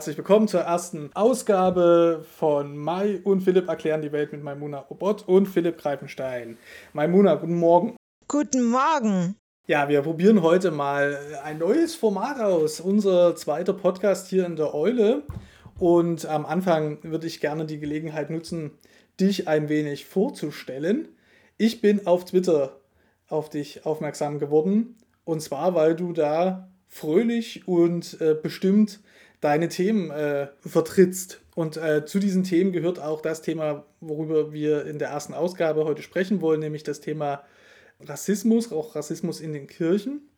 herzlich willkommen zur ersten Ausgabe von Mai und Philipp erklären die Welt mit Maimuna Obot und Philipp Greifenstein. Maimuna, guten Morgen. Guten Morgen. Ja, wir probieren heute mal ein neues Format aus. Unser zweiter Podcast hier in der Eule. Und am Anfang würde ich gerne die Gelegenheit nutzen, dich ein wenig vorzustellen. Ich bin auf Twitter auf dich aufmerksam geworden. Und zwar, weil du da fröhlich und äh, bestimmt deine Themen äh, vertrittst. Und äh, zu diesen Themen gehört auch das Thema, worüber wir in der ersten Ausgabe heute sprechen wollen, nämlich das Thema Rassismus, auch Rassismus in den Kirchen.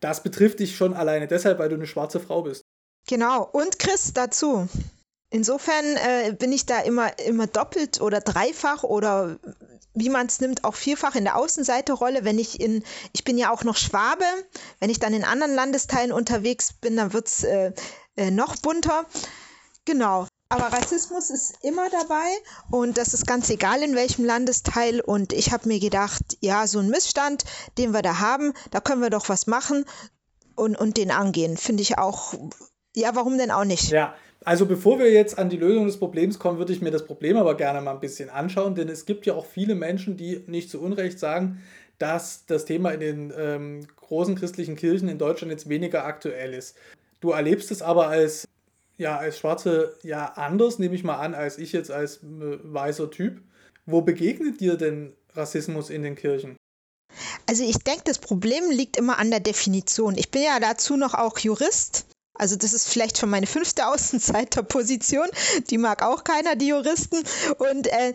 Das betrifft dich schon alleine deshalb, weil du eine schwarze Frau bist. Genau, und Chris dazu. Insofern äh, bin ich da immer, immer doppelt oder dreifach oder wie man es nimmt, auch vierfach in der Außenseiterrolle. Wenn ich in, ich bin ja auch noch Schwabe, wenn ich dann in anderen Landesteilen unterwegs bin, dann wird es äh, äh, noch bunter. Genau. Aber Rassismus ist immer dabei und das ist ganz egal in welchem Landesteil. Und ich habe mir gedacht, ja, so ein Missstand, den wir da haben, da können wir doch was machen und, und den angehen. Finde ich auch, ja, warum denn auch nicht? Ja, also bevor wir jetzt an die Lösung des Problems kommen, würde ich mir das Problem aber gerne mal ein bisschen anschauen, denn es gibt ja auch viele Menschen, die nicht zu Unrecht sagen, dass das Thema in den ähm, großen christlichen Kirchen in Deutschland jetzt weniger aktuell ist. Du erlebst es aber als, ja, als Schwarze ja anders, nehme ich mal an, als ich jetzt als äh, weißer Typ. Wo begegnet dir denn Rassismus in den Kirchen? Also ich denke, das Problem liegt immer an der Definition. Ich bin ja dazu noch auch Jurist also das ist vielleicht schon meine fünfte Außenseiterposition. Die mag auch keiner, die Juristen. Und äh,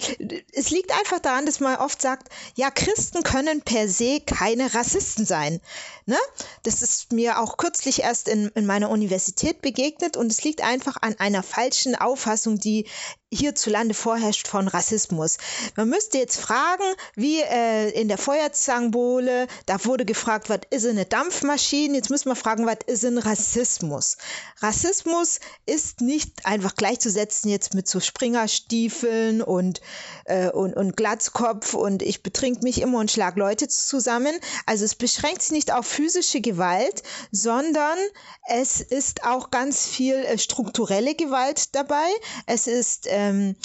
es liegt einfach daran, dass man oft sagt, ja, Christen können per se keine Rassisten sein. Ne? Das ist mir auch kürzlich erst in, in meiner Universität begegnet und es liegt einfach an einer falschen Auffassung, die hierzulande vorherrscht von Rassismus. Man müsste jetzt fragen, wie äh, in der Feuerzangenbowle, da wurde gefragt, was ist eine Dampfmaschine? Jetzt müssen wir fragen, was ist ein Rassismus? Rassismus ist nicht einfach gleichzusetzen jetzt mit so Springerstiefeln und, äh, und, und Glatzkopf und ich betrink mich immer und schlag Leute zusammen. Also es beschränkt sich nicht auf physische Gewalt, sondern es ist auch ganz viel äh, strukturelle Gewalt dabei. Es ist äh, ähm,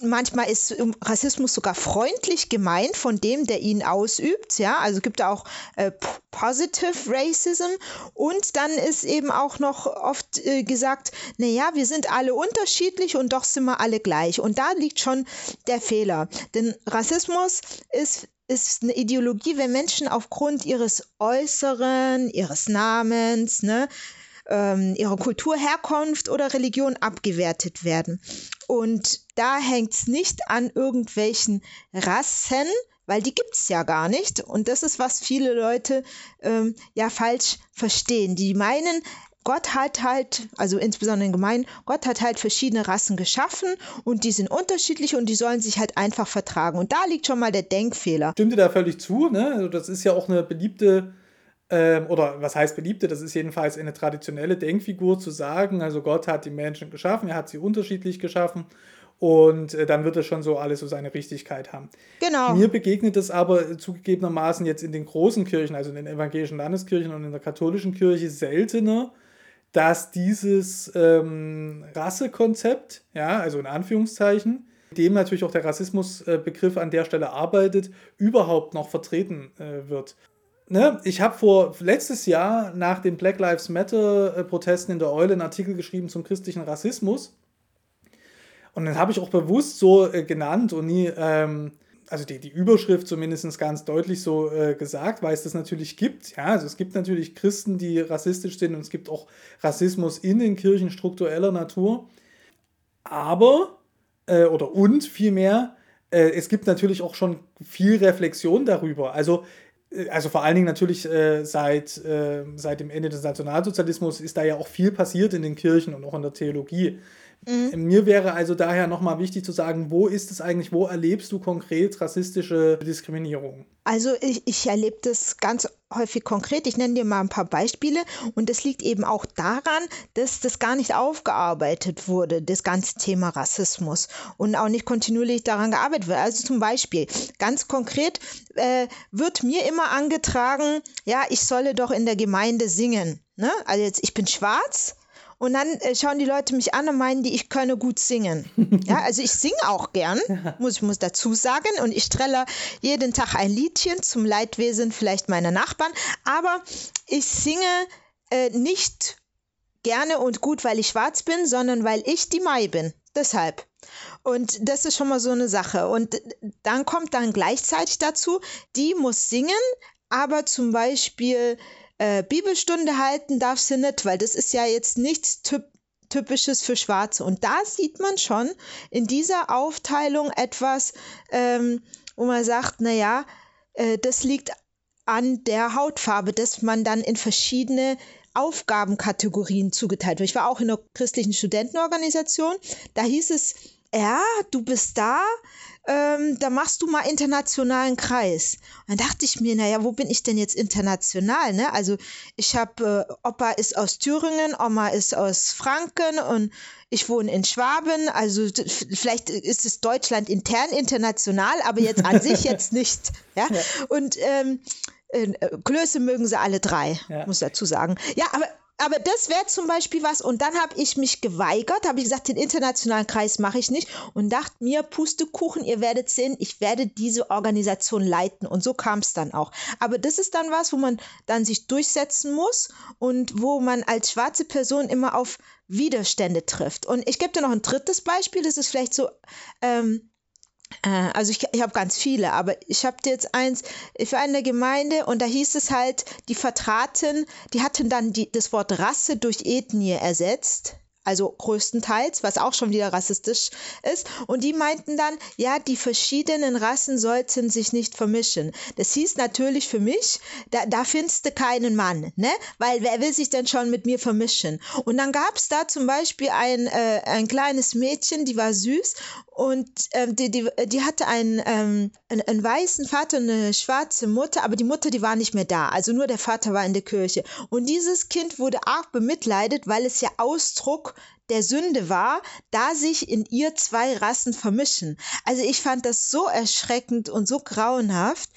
manchmal ist Rassismus sogar freundlich gemeint von dem, der ihn ausübt. Ja, also gibt auch äh, Positive Racism und dann ist eben auch noch oft äh, gesagt, naja, wir sind alle unterschiedlich und doch sind wir alle gleich. Und da liegt schon der Fehler. Denn Rassismus ist ist eine Ideologie, wenn Menschen aufgrund ihres Äußeren, ihres Namens, ne, ähm, ihrer Kulturherkunft oder Religion abgewertet werden. Und da hängt es nicht an irgendwelchen Rassen, weil die gibt es ja gar nicht. Und das ist, was viele Leute ähm, ja falsch verstehen. Die meinen, Gott hat halt, also insbesondere in Gemeinden, Gott hat halt verschiedene Rassen geschaffen und die sind unterschiedlich und die sollen sich halt einfach vertragen. Und da liegt schon mal der Denkfehler. Stimmt dir da völlig zu, ne? Also das ist ja auch eine beliebte ähm, oder was heißt beliebte, das ist jedenfalls eine traditionelle Denkfigur zu sagen, also Gott hat die Menschen geschaffen, er hat sie unterschiedlich geschaffen und äh, dann wird er schon so alles so seine Richtigkeit haben. Genau. Mir begegnet es aber zugegebenermaßen jetzt in den großen Kirchen, also in den evangelischen Landeskirchen und in der katholischen Kirche seltener, dass dieses ähm, Rassekonzept, ja, also in Anführungszeichen, dem natürlich auch der Rassismusbegriff an der Stelle arbeitet, überhaupt noch vertreten äh, wird ne, ich habe vor letztes Jahr nach den Black Lives Matter-Protesten in der Eule einen Artikel geschrieben zum christlichen Rassismus. Und den habe ich auch bewusst so äh, genannt und nie, ähm, also die, die Überschrift zumindest ganz deutlich so äh, gesagt, weil es das natürlich gibt. Ja, also es gibt natürlich Christen, die rassistisch sind und es gibt auch Rassismus in den Kirchen struktureller Natur. Aber, äh, oder und vielmehr, äh, es gibt natürlich auch schon viel Reflexion darüber. Also also vor allen Dingen natürlich äh, seit, äh, seit dem Ende des Nationalsozialismus ist da ja auch viel passiert in den Kirchen und auch in der Theologie. Mhm. Mir wäre also daher nochmal wichtig zu sagen, wo ist es eigentlich, wo erlebst du konkret rassistische Diskriminierung? Also ich, ich erlebe das ganz häufig konkret. Ich nenne dir mal ein paar Beispiele und das liegt eben auch daran, dass das gar nicht aufgearbeitet wurde, das ganze Thema Rassismus und auch nicht kontinuierlich daran gearbeitet wird. Also zum Beispiel, ganz konkret äh, wird mir immer angetragen, ja, ich solle doch in der Gemeinde singen. Ne? Also jetzt, ich bin schwarz und dann äh, schauen die Leute mich an und meinen, die ich könne gut singen. ja, also ich singe auch gern, muss ich muss dazu sagen und ich strelle jeden Tag ein Liedchen zum Leidwesen vielleicht meiner Nachbarn, aber ich singe äh, nicht gerne und gut, weil ich schwarz bin, sondern weil ich die Mai bin. Deshalb. Und das ist schon mal so eine Sache. Und dann kommt dann gleichzeitig dazu, die muss singen, aber zum Beispiel äh, Bibelstunde halten darf sie nicht, weil das ist ja jetzt nichts typ typisches für Schwarze. Und da sieht man schon in dieser Aufteilung etwas, ähm, wo man sagt, naja, äh, das liegt an der Hautfarbe, dass man dann in verschiedene Aufgabenkategorien zugeteilt wird. Ich war auch in einer christlichen Studentenorganisation. Da hieß es, ja, du bist da, ähm, da machst du mal internationalen Kreis. Und dann dachte ich mir, naja, wo bin ich denn jetzt international? Ne? Also ich habe, äh, Opa ist aus Thüringen, Oma ist aus Franken und ich wohne in Schwaben. Also vielleicht ist es Deutschland intern international, aber jetzt an sich jetzt nicht. Ja? ja. Und ähm, äh, Klöße mögen sie alle drei, ja. muss ich dazu sagen. Ja, aber aber das wäre zum Beispiel was. Und dann habe ich mich geweigert, habe ich gesagt, den internationalen Kreis mache ich nicht und dachte mir, Pustekuchen, ihr werdet sehen, ich werde diese Organisation leiten. Und so kam es dann auch. Aber das ist dann was, wo man dann sich durchsetzen muss und wo man als schwarze Person immer auf Widerstände trifft. Und ich gebe dir noch ein drittes Beispiel, das ist vielleicht so. Ähm, äh, also ich, ich habe ganz viele, aber ich habe jetzt eins für eine Gemeinde und da hieß es halt, die vertraten, die hatten dann die, das Wort Rasse durch Ethnie ersetzt also größtenteils, was auch schon wieder rassistisch ist. Und die meinten dann, ja, die verschiedenen Rassen sollten sich nicht vermischen. Das hieß natürlich für mich, da, da findest du keinen Mann, ne? Weil wer will sich denn schon mit mir vermischen? Und dann gab es da zum Beispiel ein, äh, ein kleines Mädchen, die war süß und ähm, die, die, die hatte einen, ähm, einen, einen weißen Vater und eine schwarze Mutter, aber die Mutter, die war nicht mehr da. Also nur der Vater war in der Kirche. Und dieses Kind wurde arg bemitleidet, weil es ja Ausdruck der Sünde war, da sich in ihr zwei Rassen vermischen. Also ich fand das so erschreckend und so grauenhaft.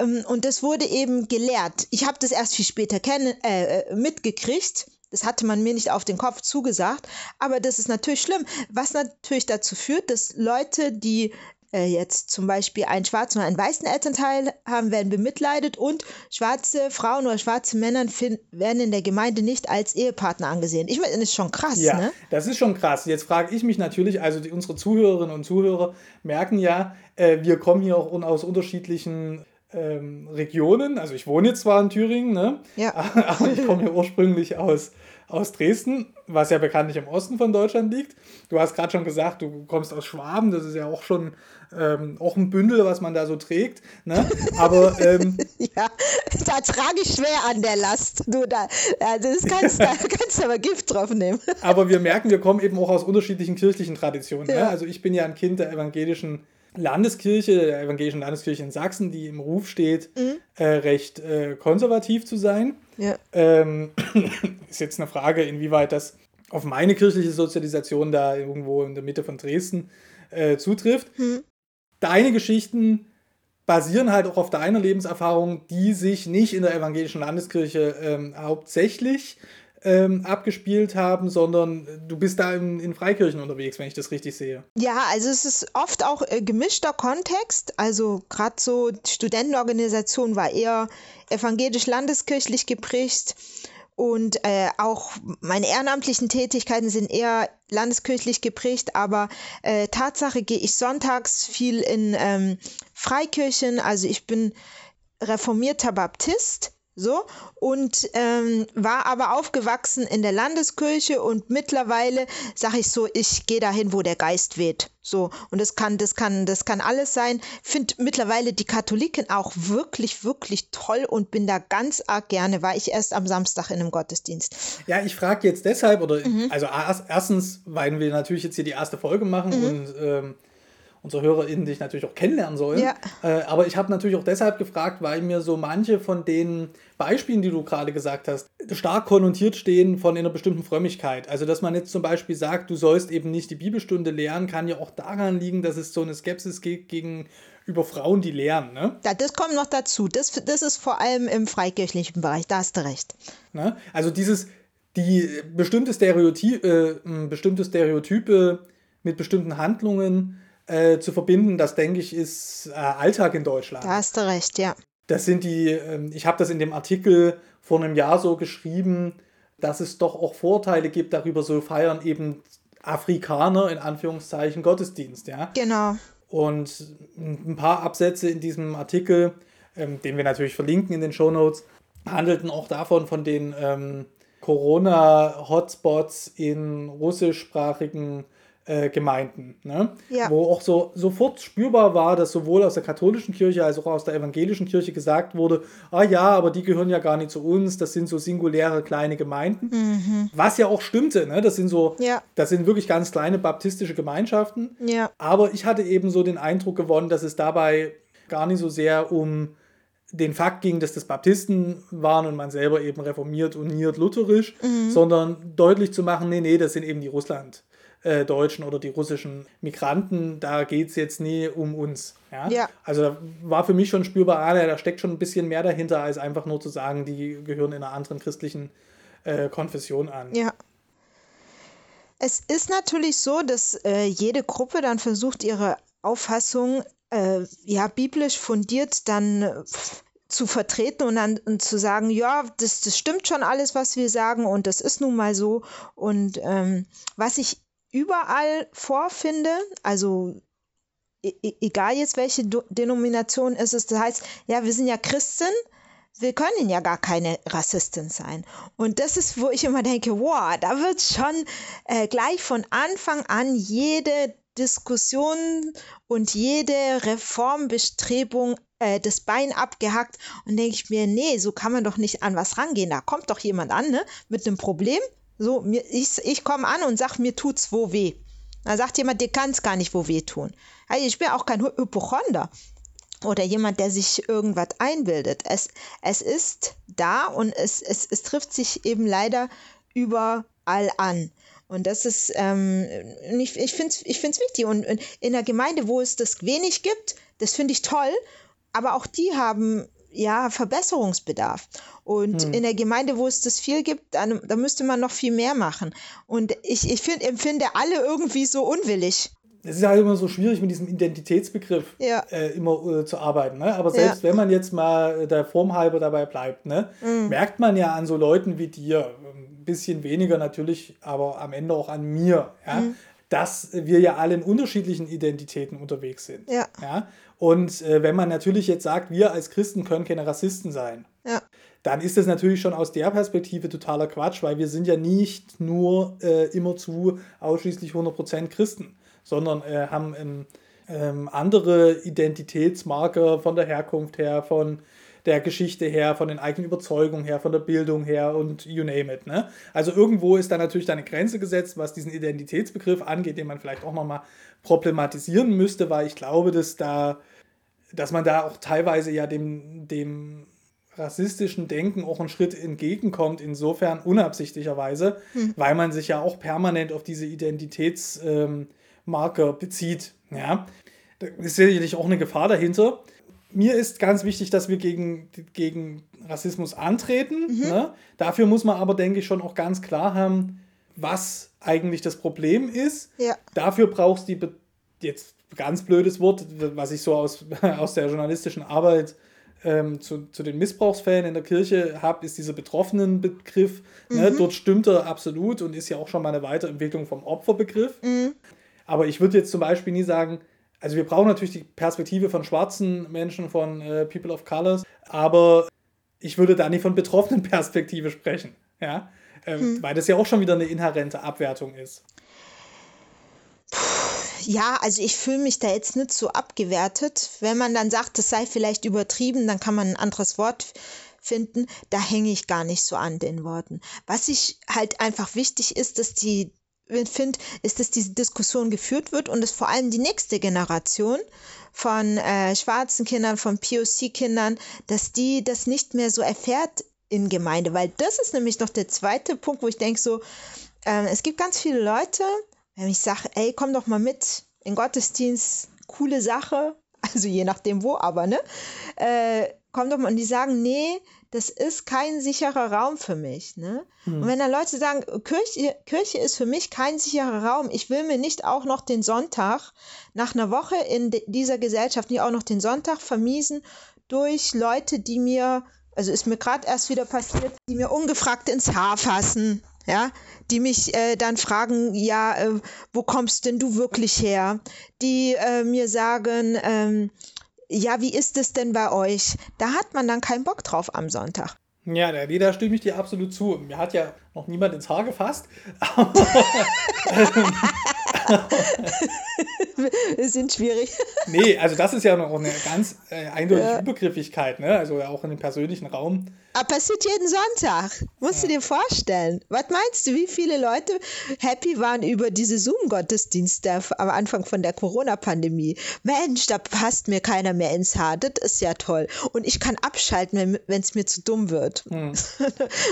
Ähm, und das wurde eben gelehrt. Ich habe das erst viel später äh, äh mitgekriegt das hatte man mir nicht auf den Kopf zugesagt. Aber das ist natürlich schlimm, was natürlich dazu führt, dass Leute, die äh, jetzt zum Beispiel einen schwarzen oder einen weißen Elternteil haben, werden bemitleidet und schwarze Frauen oder schwarze Männer werden in der Gemeinde nicht als Ehepartner angesehen. Ich meine, das ist schon krass. Ja, ne? das ist schon krass. Jetzt frage ich mich natürlich, also die, unsere Zuhörerinnen und Zuhörer merken ja, äh, wir kommen hier auch aus unterschiedlichen ähm, Regionen. Also ich wohne jetzt zwar in Thüringen, ne? ja. aber ich komme ja ursprünglich aus aus Dresden, was ja bekanntlich im Osten von Deutschland liegt. Du hast gerade schon gesagt, du kommst aus Schwaben, das ist ja auch schon ähm, auch ein Bündel, was man da so trägt. Ne? Aber ähm, ja, da trage ich schwer an der Last. Du, da, das kannst, da kannst du aber Gift drauf nehmen. aber wir merken, wir kommen eben auch aus unterschiedlichen kirchlichen Traditionen. Ne? Ja. Ne? Also ich bin ja ein Kind der evangelischen Landeskirche, der evangelischen Landeskirche in Sachsen, die im Ruf steht, mhm. äh, recht äh, konservativ zu sein. Ja. Ähm, ist jetzt eine Frage, inwieweit das auf meine kirchliche Sozialisation da irgendwo in der Mitte von Dresden äh, zutrifft. Mhm. Deine Geschichten basieren halt auch auf deiner Lebenserfahrung, die sich nicht in der evangelischen Landeskirche ähm, hauptsächlich ähm, abgespielt haben, sondern du bist da in, in, Freikirchen unterwegs, wenn ich das richtig sehe. Ja, also es ist oft auch äh, gemischter Kontext. Also gerade so die Studentenorganisation war eher evangelisch-landeskirchlich geprägt. Und äh, auch meine ehrenamtlichen Tätigkeiten sind eher landeskirchlich geprägt, aber äh, Tatsache gehe ich sonntags viel in ähm, Freikirchen. Also ich bin reformierter Baptist so, und ähm, war aber aufgewachsen in der Landeskirche und mittlerweile sage ich so, ich gehe dahin, wo der Geist weht. So, und das kann, das kann, das kann alles sein. Finde mittlerweile die Katholiken auch wirklich, wirklich toll und bin da ganz arg gerne, war ich erst am Samstag in einem Gottesdienst. Ja, ich frage jetzt deshalb, oder mhm. also erstens, weil wir natürlich jetzt hier die erste Folge machen mhm. und ähm, unsere HörerInnen dich natürlich auch kennenlernen sollen. Ja. Äh, aber ich habe natürlich auch deshalb gefragt, weil mir so manche von den Beispielen, die du gerade gesagt hast, stark konnotiert stehen von einer bestimmten Frömmigkeit. Also, dass man jetzt zum Beispiel sagt, du sollst eben nicht die Bibelstunde lehren, kann ja auch daran liegen, dass es so eine Skepsis gibt gegen über Frauen, die lehren. Ne? Ja, das kommt noch dazu. Das, das ist vor allem im freikirchlichen Bereich, da hast du recht. Ne? Also dieses, die bestimmte, Stereoty äh, bestimmte Stereotype mit bestimmten Handlungen äh, zu verbinden, das denke ich, ist äh, Alltag in Deutschland. Da hast du recht, ja. Das sind die, ähm, ich habe das in dem Artikel vor einem Jahr so geschrieben, dass es doch auch Vorteile gibt, darüber so feiern eben Afrikaner in Anführungszeichen Gottesdienst, ja. Genau. Und ein paar Absätze in diesem Artikel, ähm, den wir natürlich verlinken in den Show Notes, handelten auch davon, von den ähm, Corona-Hotspots in russischsprachigen äh, Gemeinden, ne? Ja. wo auch so sofort spürbar war, dass sowohl aus der katholischen Kirche als auch aus der evangelischen Kirche gesagt wurde, ah ja, aber die gehören ja gar nicht zu uns, das sind so singuläre kleine Gemeinden, Mhm. was ja auch stimmte, ne? das sind so, Ja. das sind wirklich ganz kleine baptistische Gemeinschaften, Ja. aber ich hatte eben so den Eindruck gewonnen, dass es dabei gar nicht so sehr um den Fakt ging, dass das Baptisten waren und man selber eben reformiert, uniert, lutherisch, sondern deutlich zu machen, nee, nee, das sind eben die Russland-Deutschen oder die russischen Migranten, da geht es jetzt nie um uns. Ja? Ja. Also da war für mich schon spürbar, ah, da steckt schon ein bisschen mehr dahinter, als einfach nur zu sagen, die gehören in einer anderen christlichen äh, Konfession an. Ja. Es ist natürlich so, dass äh, jede Gruppe dann versucht, ihre Auffassung äh, ja biblisch fundiert dann äh, zu vertreten und dann und zu sagen, ja, das, das stimmt schon alles, was wir sagen und das ist nun mal so. Und ähm, was ich überall vorfinde, also e- e- egal jetzt welche Denomination es ist, das heißt, ja, wir sind ja Christen, wir können ja gar keine Rassistin sein. Und das ist, wo ich immer denke, wow, da wird schon äh, gleich von Anfang an jede Diskussion und jede Reformbestrebung äh, das Bein abgehackt und denke ich mir, nee, so kann man doch nicht an was rangehen. Da kommt doch jemand an, ne, mit einem Problem. So, mir, ich, ich komme an und sage, mir tut's wo weh. Da sagt jemand, dir kann es gar nicht wo weh tun. Also ich bin auch kein Hy- Hypochonder oder jemand, der sich irgendwas einbildet. Es, es ist da und es, es, es trifft sich eben leider überall an. Und das ist, ähm, ich, ich finde es ich find's wichtig. Und und in der Gemeinde, wo es das wenig gibt, das finde ich toll. Aber auch die haben ja Verbesserungsbedarf. Und in der Gemeinde, wo es das viel gibt, dann, da müsste man noch viel mehr machen. Und ich, ich find, empfinde alle irgendwie so unwillig. Es ist ja immer so schwierig mit diesem Identitätsbegriff Ja. äh, immer äh, zu arbeiten. Ne? Aber selbst wenn man jetzt mal äh, der Form halber dabei bleibt, ne, Mhm. merkt man ja an so Leuten wie dir, ein bisschen weniger natürlich, aber am Ende auch an mir, ja, Mhm. Dass wir ja alle in unterschiedlichen Identitäten unterwegs sind. Ja. Ja? Und äh, wenn man natürlich jetzt sagt, wir als Christen können keine Rassisten sein, Ja. dann ist das natürlich schon aus der Perspektive totaler Quatsch, weil wir sind ja nicht nur äh, immerzu ausschließlich 100% Christen, sondern äh, haben ähm, ähm, andere Identitätsmarker von der Herkunft her, von der Geschichte her, von den eigenen Überzeugungen her, von der Bildung her und you name it. Ne? Also irgendwo ist da natürlich eine Grenze gesetzt, was diesen Identitätsbegriff angeht, den man vielleicht auch nochmal problematisieren müsste, weil ich glaube, dass da, dass man da auch teilweise ja dem, dem rassistischen Denken auch einen Schritt entgegenkommt, insofern unabsichtlicherweise, weil man sich ja auch permanent auf diese Identitätsmarker bezieht. Ja? Da ist sicherlich auch eine Gefahr dahinter. Mir ist ganz wichtig, dass wir gegen, gegen Rassismus antreten. Ne? Dafür muss man aber, denke ich, schon auch ganz klar haben, was eigentlich das Problem ist. Ja. Dafür brauchst du jetzt ganz blödes Wort, was ich so aus, aus der journalistischen Arbeit ähm, zu, zu den Missbrauchsfällen in der Kirche habe, ist dieser Betroffenenbegriff. Ne? Dort stimmt er absolut und ist ja auch schon mal eine Weiterentwicklung vom Opferbegriff. Aber ich würde jetzt zum Beispiel nie sagen, also wir brauchen natürlich die Perspektive von schwarzen Menschen, von äh, People of Colors, aber ich würde da nicht von betroffenen Perspektive sprechen. Ja? Ähm, Weil das ja auch schon wieder eine inhärente Abwertung ist. Ja, also ich fühle mich da jetzt nicht so abgewertet. Wenn man dann sagt, das sei vielleicht übertrieben, dann kann man ein anderes Wort finden. Da hänge ich gar nicht so an den Worten. Was ich halt einfach wichtig ist, dass die finde, ist, dass diese Diskussion geführt wird und dass vor allem die nächste Generation von äh, schwarzen Kindern, von POC-Kindern, dass die das nicht mehr so erfährt in Gemeinde, weil das ist nämlich noch der zweite Punkt, wo ich denke so, ähm, es gibt ganz viele Leute, wenn ich sage, ey, komm doch mal mit in Gottesdienst, coole Sache, also je nachdem wo, aber, ne? Äh, kommen doch mal und die sagen, nee, das ist kein sicherer Raum für mich. Ne? Hm. Und wenn dann Leute sagen, Kirche, Kirche ist für mich kein sicherer Raum, ich will mir nicht auch noch den Sonntag nach einer Woche in dieser Gesellschaft nicht auch noch den Sonntag vermiesen durch Leute, die mir, also ist mir gerade erst wieder passiert, die mir ungefragt ins Haar fassen. Ja, die mich äh, dann fragen, ja, äh, wo kommst denn du wirklich her? Die äh, mir sagen, ähm, ja, wie ist es denn bei euch? Da hat man dann keinen Bock drauf am Sonntag. Ja, da stimme ich dir absolut zu. Mir hat ja noch niemand ins Haar gefasst. sind schwierig. nee, also das ist ja noch eine ganz äh, eindeutige ja. Übergriffigkeit, ne? Also auch in dem persönlichen Raum. Aber passiert jeden Sonntag. Musst ja. du dir vorstellen. Was meinst du, wie viele Leute happy waren über diese Zoom-Gottesdienste am Anfang von der Corona-Pandemie? Mensch, da passt mir keiner mehr ins Haar. Das ist ja toll. Und ich kann abschalten, wenn es mir zu dumm wird. Hm.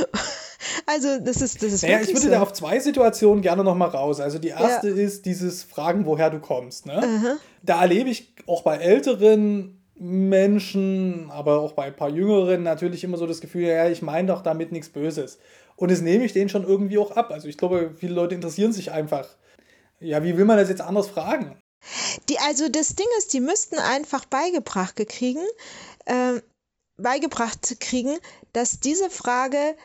also, das ist, das ist naja, ich würde so. da auf zwei Situationen gerne noch mal raus. Also, die erste ja. ist dieses Fragen, woher du kommst. Ne? Uh Da erlebe ich auch bei älteren Menschen, aber auch bei ein paar Jüngeren natürlich immer so das Gefühl, ja, ich meine doch damit nichts Böses. Und das nehme ich denen schon irgendwie auch ab. Also ich glaube, viele Leute interessieren sich einfach. Ja, wie will man das jetzt anders fragen? Die, also das Ding ist, die müssten einfach beigebracht kriegen, äh, beigebracht kriegen, dass diese Frage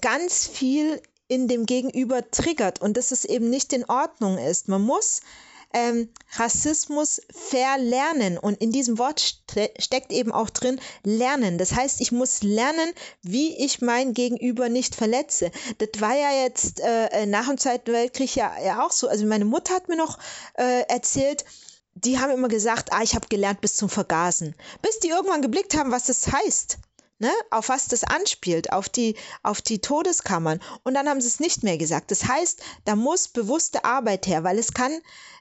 ganz viel in dem Gegenüber triggert und dass es eben nicht in Ordnung ist. Man muss ähm, Rassismus verlernen. Und in diesem Wort ste steckt eben auch drin lernen. Das heißt, ich muss lernen, wie ich mein Gegenüber nicht verletze. Das war ja jetzt äh, nach dem Zweiten Weltkrieg ja, ja auch so. Also meine Mutter hat mir noch äh, erzählt, die haben immer gesagt, ah, ich habe gelernt bis zum Vergasen. Bis die irgendwann geblickt haben, was das heißt. Ne, auf was das anspielt, auf die, auf die Todeskammern. Und dann haben sie es nicht mehr gesagt. Das heißt, da muss bewusste Arbeit her, weil es kann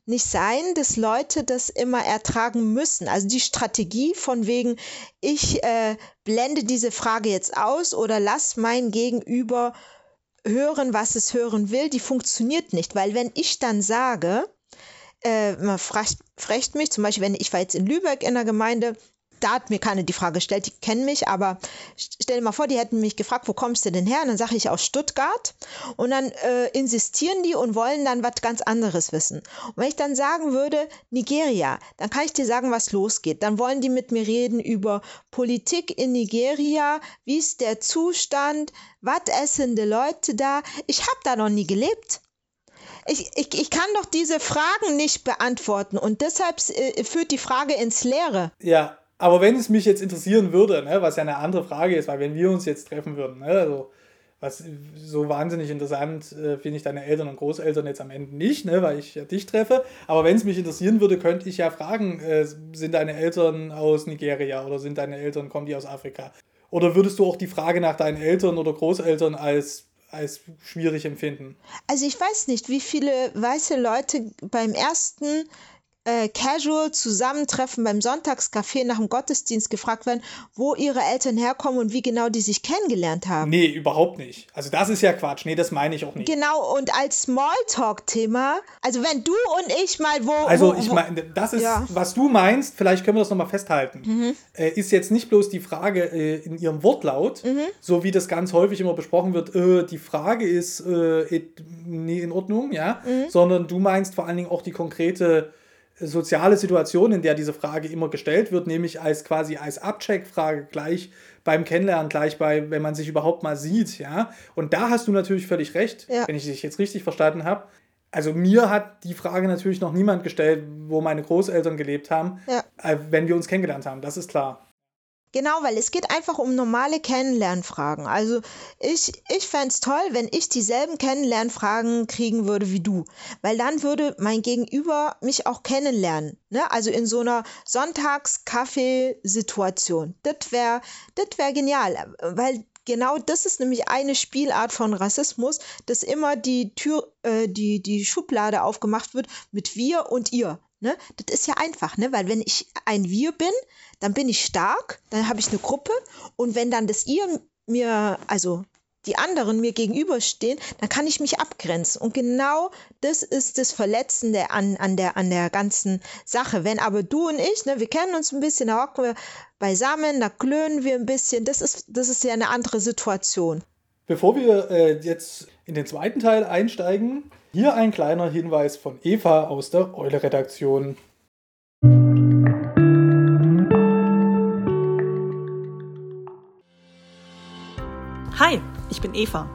nicht sein, dass Leute das immer ertragen müssen. Also die Strategie von wegen, ich äh, blende diese Frage jetzt aus oder lass mein Gegenüber hören, was es hören will, die funktioniert nicht. Weil wenn ich dann sage, äh, man fragt, fragt mich, zum Beispiel, wenn ich war jetzt in Lübeck in der Gemeinde, da hat mir keiner die Frage gestellt, die kennen mich, aber stell dir mal vor, die hätten mich gefragt, wo kommst du denn her? Und dann sage ich aus Stuttgart und dann äh, insistieren die und wollen dann was ganz anderes wissen. Und wenn ich dann sagen würde, Nigeria, dann kann ich dir sagen, was losgeht. Dann wollen die mit mir reden über Politik in Nigeria, wie ist der Zustand, was essen die Leute da. Ich habe da noch nie gelebt. Ich, ich, ich kann doch diese Fragen nicht beantworten und deshalb äh, führt die Frage ins Leere. Ja, aber wenn es mich jetzt interessieren würde, ne, was ja eine andere Frage ist, weil wenn wir uns jetzt treffen würden, ne, also was so wahnsinnig interessant äh, finde ich deine Eltern und Großeltern jetzt am Ende nicht, ne, weil ich ja dich treffe. Aber wenn es mich interessieren würde, könnte ich ja fragen, äh, sind deine Eltern aus Nigeria oder sind deine Eltern, kommen die aus Afrika? Oder würdest du auch die Frage nach deinen Eltern oder Großeltern als als schwierig empfinden? Also ich weiß nicht, wie viele weiße Leute beim ersten äh, casual Zusammentreffen beim Sonntagscafé nach dem Gottesdienst gefragt werden, wo ihre Eltern herkommen und wie genau die sich kennengelernt haben. Nee, überhaupt nicht. Also das ist ja Quatsch. Nee, das meine ich auch nicht. Genau, und als Smalltalk-Thema, also wenn du und ich mal wo... Also wo, ich meine, das ist, ja. was du meinst, vielleicht können wir das nochmal festhalten, mhm. äh, ist jetzt nicht bloß die Frage äh, in ihrem Wortlaut, mhm. so wie das ganz häufig immer besprochen wird, äh, die Frage ist äh, nie in Ordnung, ja, mhm. sondern du meinst vor allen Dingen auch die konkrete soziale Situation, in der diese Frage immer gestellt wird, nämlich als quasi als Abcheckfrage gleich beim Kennenlernen, gleich bei, wenn man sich überhaupt mal sieht, ja. Und da hast du natürlich völlig recht, ja. wenn ich dich jetzt richtig verstanden habe. Also mir hat die Frage natürlich noch niemand gestellt, wo meine Großeltern gelebt haben, ja. äh, wenn wir uns kennengelernt haben, das ist klar. Genau, weil es geht einfach um normale Kennenlernfragen. Also ich, ich fände es toll, wenn ich dieselben Kennenlernfragen kriegen würde wie du. Weil dann würde mein Gegenüber mich auch kennenlernen. Ne? Also in so einer Sonntagskaffeesituation. Das wäre das wär genial. Weil genau das ist nämlich eine Spielart von Rassismus, dass immer die Tür, äh, die, die Schublade aufgemacht wird mit wir und ihr. Ne? Das ist ja einfach, ne? weil wenn ich ein Wir bin, dann bin ich stark, dann habe ich eine Gruppe und wenn dann das Ihr mir, also die anderen mir gegenüberstehen, dann kann ich mich abgrenzen. Und genau das ist das Verletzende an, an, der, an der ganzen Sache. Wenn aber du und ich, ne, wir kennen uns ein bisschen, da hocken wir beisammen, da klönen wir ein bisschen, das ist, das ist ja eine andere Situation. Bevor wir äh, jetzt in den zweiten Teil einsteigen, hier ein kleiner Hinweis von Eva aus der Eule-Redaktion. Hi, ich bin Eva.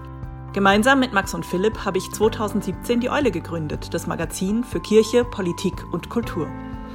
Gemeinsam mit Max und Philipp habe ich 2017 die Eule gegründet, das Magazin für Kirche, Politik und Kultur.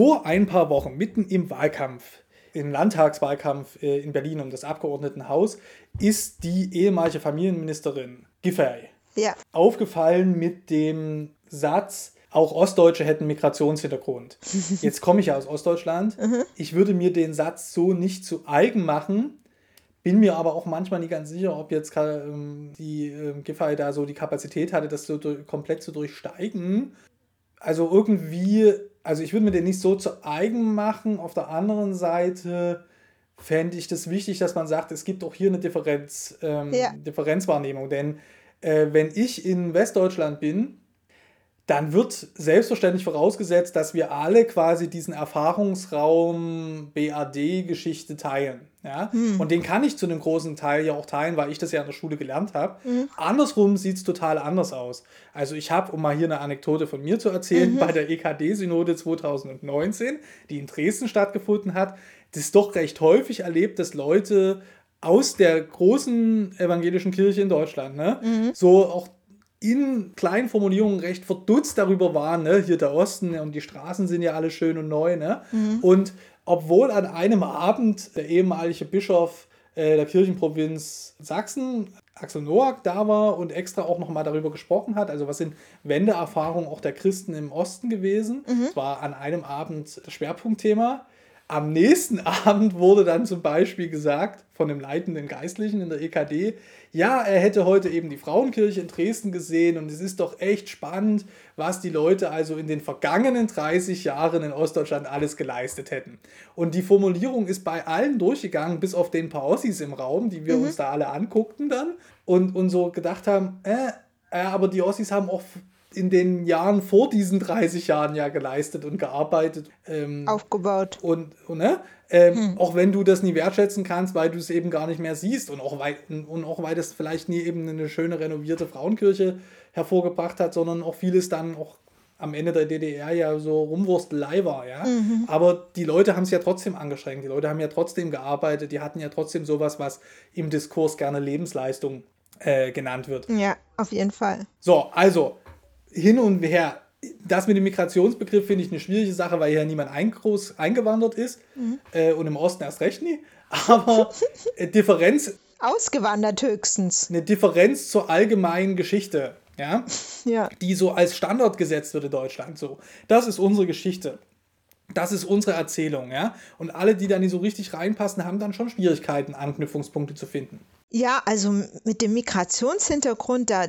Vor ein paar Wochen, mitten im Wahlkampf, im Landtagswahlkampf äh, in Berlin um das Abgeordnetenhaus, ist die ehemalige Familienministerin Giffey Ja. aufgefallen mit dem Satz, auch Ostdeutsche hätten Migrationshintergrund. Jetzt komme ich ja aus Ostdeutschland. Ich würde mir den Satz so nicht zu eigen machen, bin mir aber auch manchmal nicht ganz sicher, ob jetzt ähm, die ähm, Giffey da so die Kapazität hatte, das so komplett zu durchsteigen. Also irgendwie, also ich würde mir den nicht so zu eigen machen. Auf der anderen Seite fände ich das wichtig, dass man sagt, es gibt auch hier eine Differenz, ähm, Ja. Differenzwahrnehmung. Denn äh, wenn ich in Westdeutschland bin, dann wird selbstverständlich vorausgesetzt, dass wir alle quasi diesen Erfahrungsraum BAD-Geschichte teilen. Ja? Und den kann ich zu einem großen Teil ja auch teilen, weil ich das ja in der Schule gelernt habe. Andersrum sieht es total anders aus. Also ich habe, um mal hier eine Anekdote von mir zu erzählen, bei der EKD-Synode 2019, die in Dresden stattgefunden hat, das doch recht häufig erlebt, dass Leute aus der großen evangelischen Kirche in Deutschland, ne, so auch in kleinen Formulierungen recht verdutzt darüber waren, ne, hier der Osten und die Straßen sind ja alle schön und neu, ne? Und obwohl an einem Abend der ehemalige Bischof äh, der Kirchenprovinz Sachsen, Axel Noack, da war und extra auch nochmal darüber gesprochen hat, also was sind Wendeerfahrungen auch der Christen im Osten gewesen. Das war an einem Abend das Schwerpunktthema. Am nächsten Abend wurde dann zum Beispiel gesagt von dem leitenden Geistlichen in der EKD, ja, er hätte heute eben die Frauenkirche in Dresden gesehen und es ist doch echt spannend, was die Leute also in den vergangenen 30 Jahren in Ostdeutschland alles geleistet hätten. Und die Formulierung ist bei allen durchgegangen, bis auf den paar Ossis im Raum, die wir uns da alle anguckten dann und, und so gedacht haben, äh, äh, aber die Ossis haben auch in den Jahren vor diesen 30 Jahren ja geleistet und gearbeitet. Ähm, Aufgebaut. und, und ne? Ähm, Auch wenn du das nie wertschätzen kannst, weil du es eben gar nicht mehr siehst und auch weil, und, und auch weil das vielleicht nie eben eine schöne renovierte Frauenkirche hervorgebracht hat, sondern auch vieles dann auch am Ende der DDR ja so Rumwurstelei war, ja. Aber die Leute haben es ja trotzdem angestrengt, die Leute haben ja trotzdem gearbeitet, die hatten ja trotzdem sowas, was im Diskurs gerne Lebensleistung äh, genannt wird. Ja, auf jeden Fall. So, also hin und her. Das mit dem Migrationsbegriff finde ich eine schwierige Sache, weil hier niemand ein, groß eingewandert ist äh, und im Osten erst recht nie. Aber äh, Differenz, Ausgewandert höchstens. eine Differenz zur allgemeinen Geschichte, ja, Ja. die so als Standard gesetzt wird in Deutschland. So, das ist unsere Geschichte. Das ist unsere Erzählung, ja. Und alle, die da nicht so richtig reinpassen, haben dann schon Schwierigkeiten, Anknüpfungspunkte zu finden. Ja, also mit dem Migrationshintergrund, da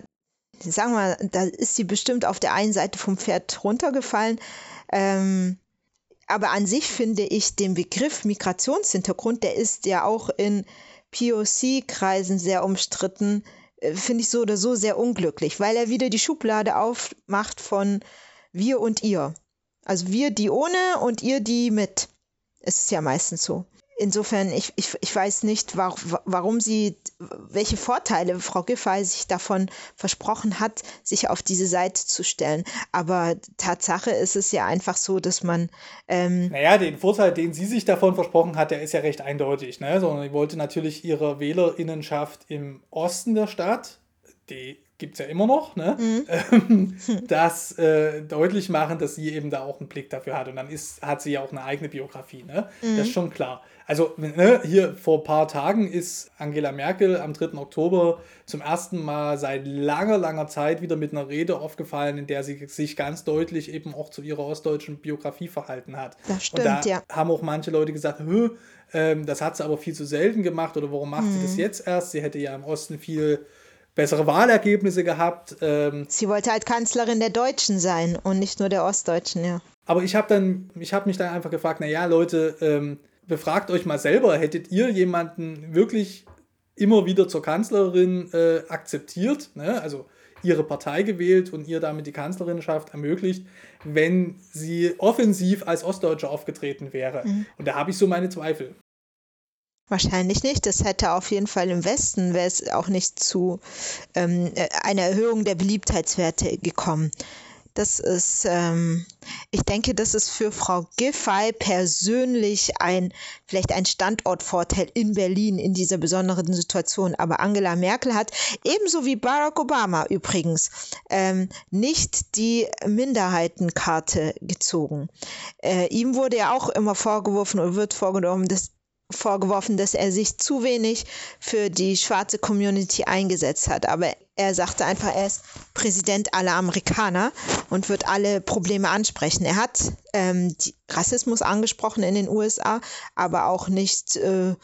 sagen wir, da ist sie bestimmt auf der einen Seite vom Pferd runtergefallen. Ähm, aber an sich finde ich den Begriff Migrationshintergrund, der ist ja auch in POC-Kreisen sehr umstritten, äh, finde ich so oder so sehr unglücklich, weil er wieder die Schublade aufmacht von wir und ihr. Also wir die ohne und ihr die mit. Es ist ja meistens so. Insofern, ich, ich, ich weiß nicht, war, warum sie, welche Vorteile Frau Giffey sich davon versprochen hat, sich auf diese Seite zu stellen. Aber Tatsache ist es ja einfach so, dass man ähm, Naja, den Vorteil, den sie sich davon versprochen hat, der ist ja recht eindeutig. Ne? Sondern sie wollte natürlich ihre Wählerinnenschaft im Osten der Stadt, die gibt es ja immer noch, ne? Mhm. das äh, deutlich machen, dass sie eben da auch einen Blick dafür hat. Und dann ist, hat sie ja auch eine eigene Biografie, ne? Mhm. Das ist schon klar. Also ne, hier vor ein paar Tagen ist Angela Merkel am 3. Oktober zum ersten Mal seit langer, langer Zeit wieder mit einer Rede aufgefallen, in der sie sich ganz deutlich eben auch zu ihrer ostdeutschen Biografie verhalten hat. Das stimmt, Und da ja. haben auch manche Leute gesagt, ähm, das hat sie aber viel zu selten gemacht oder warum macht mhm. sie das jetzt erst? Sie hätte ja im Osten viel bessere Wahlergebnisse gehabt. Ähm, Sie wollte halt Kanzlerin der Deutschen sein und nicht nur der Ostdeutschen, ja. Aber ich habe dann, ich habe mich dann einfach gefragt, naja, Leute, ähm, befragt euch mal selber, hättet ihr jemanden wirklich immer wieder zur Kanzlerin äh, akzeptiert, ne? also ihre Partei gewählt und ihr damit die Kanzlerinschaft ermöglicht, wenn sie offensiv als Ostdeutsche aufgetreten wäre. Mhm. Und da habe ich so meine Zweifel. Wahrscheinlich nicht. Das hätte auf jeden Fall im Westen, wäre es auch nicht zu ähm, äh, einer Erhöhung der Beliebtheitswerte gekommen. Das ist, ähm, ich denke, das ist für Frau Giffey persönlich ein, vielleicht ein Standortvorteil in Berlin in dieser besonderen Situation. Aber Angela Merkel hat, ebenso wie Barack Obama übrigens, ähm, nicht die Minderheitenkarte gezogen. Äh, ihm wurde ja auch immer vorgeworfen oder wird vorgenommen, dass vorgeworfen, dass er sich zu wenig für die schwarze Community eingesetzt hat. Aber er sagte einfach, er ist Präsident aller Amerikaner und wird alle Probleme ansprechen. Er hat ähm, Rassismus angesprochen in den USA, aber auch nicht äh,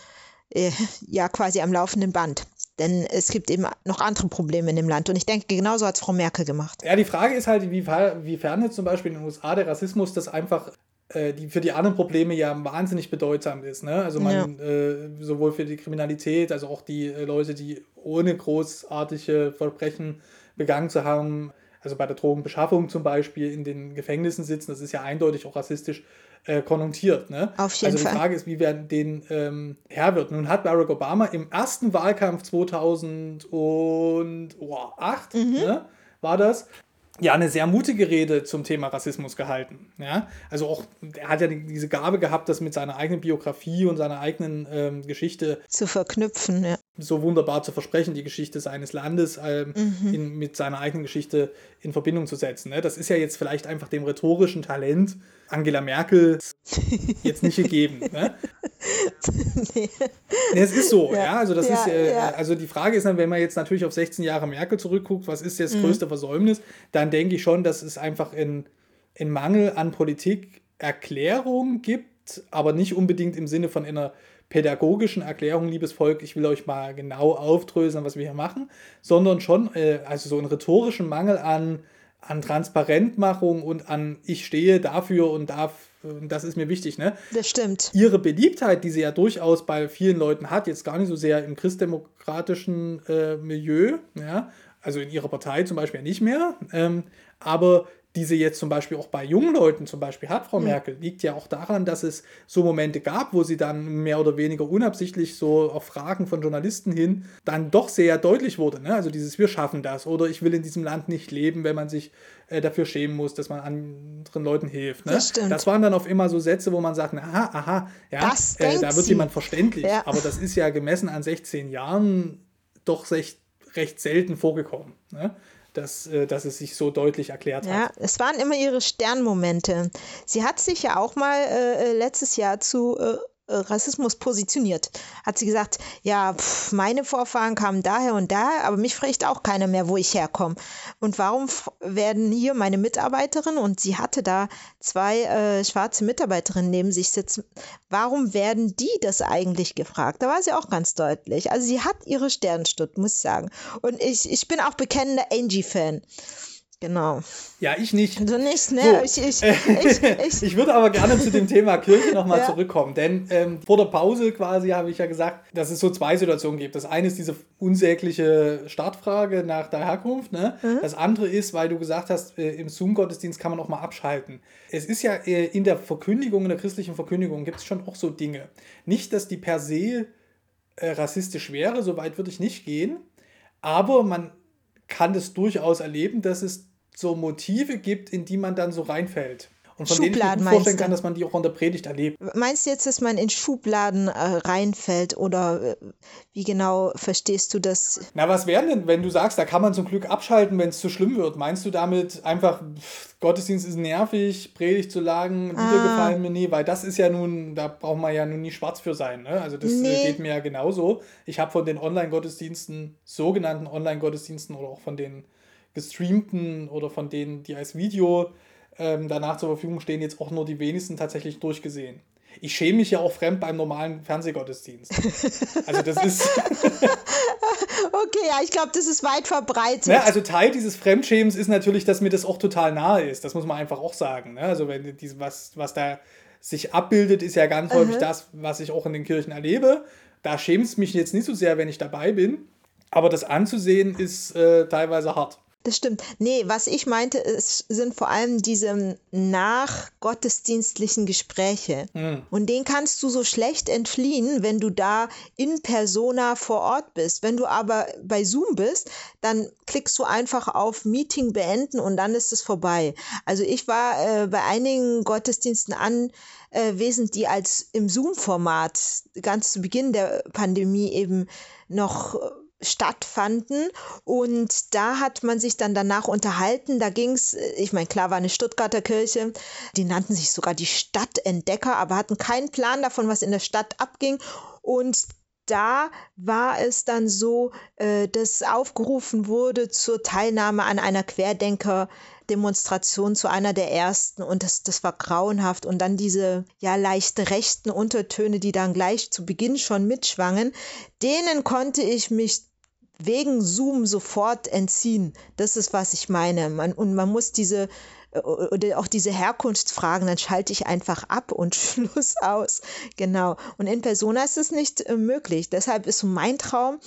äh, ja quasi am laufenden Band. Denn es gibt eben noch andere Probleme in dem Land. Und ich denke, genauso hat es Frau Merkel gemacht. Ja, die Frage ist halt, wiefern jetzt zum Beispiel in den USA der Rassismus das einfach die für die anderen Probleme ja wahnsinnig bedeutsam ist. Ne? Also man ja. äh, sowohl für die Kriminalität, also auch die äh, Leute, die ohne großartige Verbrechen begangen zu haben, also bei der Drogenbeschaffung zum Beispiel in den Gefängnissen sitzen, das ist ja eindeutig auch rassistisch äh, konnotiert. Ne? Auf jeden also die Fall. Frage ist, wie wer den ähm, Herr wird. Nun hat Barack Obama im ersten Wahlkampf 2008 mhm. ne, war das, ja eine sehr mutige Rede zum Thema Rassismus gehalten. Ja? Also auch, er hat ja diese Gabe gehabt, das mit seiner eigenen Biografie und seiner eigenen ähm, Geschichte zu verknüpfen, ja. so wunderbar zu versprechen, die Geschichte seines Landes ähm, mhm. in, mit seiner eigenen Geschichte in Verbindung zu setzen. Ne? Das ist ja jetzt vielleicht einfach dem rhetorischen Talent Angela Merkel jetzt nicht gegeben. Ne? nee. nee. Es ist so, ja. ja? Also das ja, ist, äh, ja. also die Frage ist dann, wenn man jetzt natürlich auf 16 Jahre Merkel zurückguckt, was ist das mhm. größte Versäumnis, dann denke ich schon, dass es einfach in, in Mangel an Politikerklärung gibt, aber nicht unbedingt im Sinne von einer pädagogischen Erklärung, liebes Volk, ich will euch mal genau aufdröseln, was wir hier machen, sondern schon, äh, also so einen rhetorischen Mangel an an Transparentmachung und an ich stehe dafür und darf das ist mir wichtig, ne? Das stimmt. Ihre Beliebtheit, die sie ja durchaus bei vielen Leuten hat, jetzt gar nicht so sehr im christdemokratischen äh, Milieu, ja, also in ihrer Partei zum Beispiel nicht mehr, ähm, aber die sie jetzt zum Beispiel auch bei jungen Leuten zum Beispiel hat, Frau mhm. Merkel, liegt ja auch daran, dass es so Momente gab, wo sie dann mehr oder weniger unabsichtlich so auf Fragen von Journalisten hin dann doch sehr deutlich wurde. Ne? Also dieses Wir schaffen das oder ich will in diesem Land nicht leben, wenn man sich äh, dafür schämen muss, dass man anderen Leuten hilft. Ne? Das, stimmt. das waren dann auf immer so Sätze, wo man sagt, aha, aha, ja, äh, da wird sie. jemand verständlich. Ja. Aber das ist ja gemessen an 16 Jahren doch recht, recht selten vorgekommen. Ne? Dass, äh, dass es sich so deutlich erklärt ja, hat. Ja, es waren immer ihre Sternmomente. Sie hat sich ja auch mal äh, äh letztes Jahr zu äh, äh, Rassismus positioniert. Hat sie gesagt, ja, pff, meine Vorfahren kamen daher und daher, aber mich fragt auch keiner mehr, wo ich herkomme. Und warum werden hier meine Mitarbeiterinnen, und sie hatte da zwei äh, schwarze Mitarbeiterinnen neben sich sitzen, warum werden die das eigentlich gefragt? Da war sie auch ganz deutlich. Also sie hat ihre Sternstutt, muss ich sagen. Und ich, ich bin auch bekennender Angie-Fan. Genau. Ja, ich nicht. Du nicht, ne? So. Ich, ich, ich, ich, ich, würde aber gerne zu dem Thema Kirche nochmal ja. zurückkommen, denn ähm, vor der Pause quasi habe ich ja gesagt, dass es so zwei Situationen gibt. Das eine ist diese unsägliche Startfrage nach der Herkunft. Ne? Mhm. Das andere ist, weil du gesagt hast, äh, im Zoom-Gottesdienst kann man auch mal abschalten. Es ist ja äh, in der Verkündigung, in der christlichen Verkündigung, gibt es schon auch so Dinge. Nicht, dass die per se äh, rassistisch wäre, so weit würde ich nicht gehen, aber man kann das durchaus erleben, dass es so Motive gibt, in die man dann so reinfällt. Und von denen ich mir vorstellen kann, dass man die auch in der Predigt erlebt. Meinst du jetzt, dass man in Schubladen äh, reinfällt oder äh, wie genau verstehst du das? Na, was wäre denn, wenn du sagst, da kann man zum Glück abschalten, wenn es zu schlimm wird? Meinst du damit einfach, pff, Gottesdienst ist nervig, Predigt zu lagen, Lieder ah. gefallen mir nie, weil das ist ja nun, da braucht man ja nun nie schwarz für sein. Ne? Also das äh, nee. geht mir ja genauso. Ich habe von den Online-Gottesdiensten, sogenannten Online-Gottesdiensten oder auch von den gestreamten oder von denen, die als Video ähm, danach zur Verfügung stehen, jetzt auch nur die wenigsten tatsächlich durchgesehen. Ich schäme mich ja auch fremd beim normalen Fernsehgottesdienst. Also das ist. okay, ja, ich glaube, das ist weit verbreitet. Ne, also Teil dieses Fremdschämens ist natürlich, dass mir das auch total nahe ist. Das muss man einfach auch sagen. Ne? Also wenn diese, was, was da sich abbildet, ist ja ganz häufig das, was ich auch in den Kirchen erlebe. Da schämt es mich jetzt nicht so sehr, wenn ich dabei bin. Aber das anzusehen ist äh, teilweise hart. Das stimmt. Nee, was ich meinte, es sind vor allem diese nachgottesdienstlichen Gespräche. Mhm. Und den kannst du so schlecht entfliehen, wenn du da in persona vor Ort bist. Wenn du aber bei Zoom bist, dann klickst du einfach auf Meeting beenden und dann ist es vorbei. Also ich war äh, bei einigen Gottesdiensten anwesend, die als im Zoom-Format ganz zu Beginn der Pandemie eben noch stattfanden. Und da hat man sich dann danach unterhalten. Da ging es, ich meine, klar war eine Stuttgarter Kirche, die nannten sich sogar die Stadtentdecker, aber hatten keinen Plan davon, was in der Stadt abging. Und da war es dann so, äh, dass aufgerufen wurde zur Teilnahme an einer Querdenker- Demonstration zu einer der ersten und das, das war grauenhaft. Und dann diese ja leicht rechten Untertöne, die dann gleich zu Beginn schon mitschwangen, denen konnte ich mich wegen Zoom sofort entziehen. Das ist, was ich meine. Man, und man muss diese äh, oder auch diese Herkunftsfragen, dann schalte ich einfach ab und Schluss aus. Genau. Und in Persona ist es nicht äh, möglich. Deshalb ist mein Traum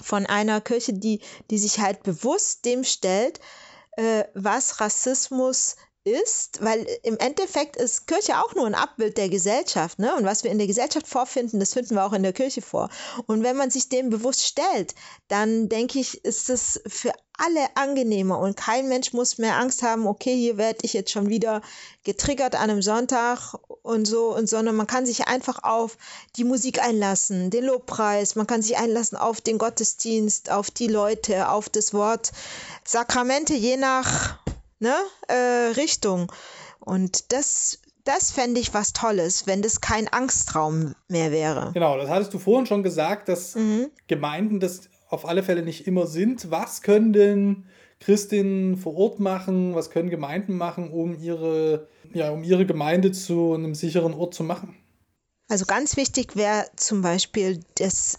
von einer Kirche, die, die sich halt bewusst dem stellt, äh, was Rassismus ist, weil im Endeffekt ist Kirche auch nur ein Abbild der Gesellschaft, ne? Und was wir in der Gesellschaft vorfinden, das finden wir auch in der Kirche vor. Und wenn man sich dem bewusst stellt, dann denke ich, ist es für alle angenehmer und kein Mensch muss mehr Angst haben, okay, hier werde ich jetzt schon wieder getriggert an einem Sonntag und so und sondern man kann sich einfach auf die Musik einlassen, den Lobpreis, man kann sich einlassen auf den Gottesdienst, auf die Leute, auf das Wort, Sakramente je nach ne, äh, Richtung. Und das, das fände ich was Tolles, wenn das kein Angstraum mehr wäre. Genau, das hattest du vorhin schon gesagt, dass mhm. Gemeinden das auf alle Fälle nicht immer sind. Was können denn Christinnen vor Ort machen? Was können Gemeinden machen, um ihre, ja, um ihre Gemeinde zu einem sicheren Ort zu machen? Also ganz wichtig wäre zum Beispiel das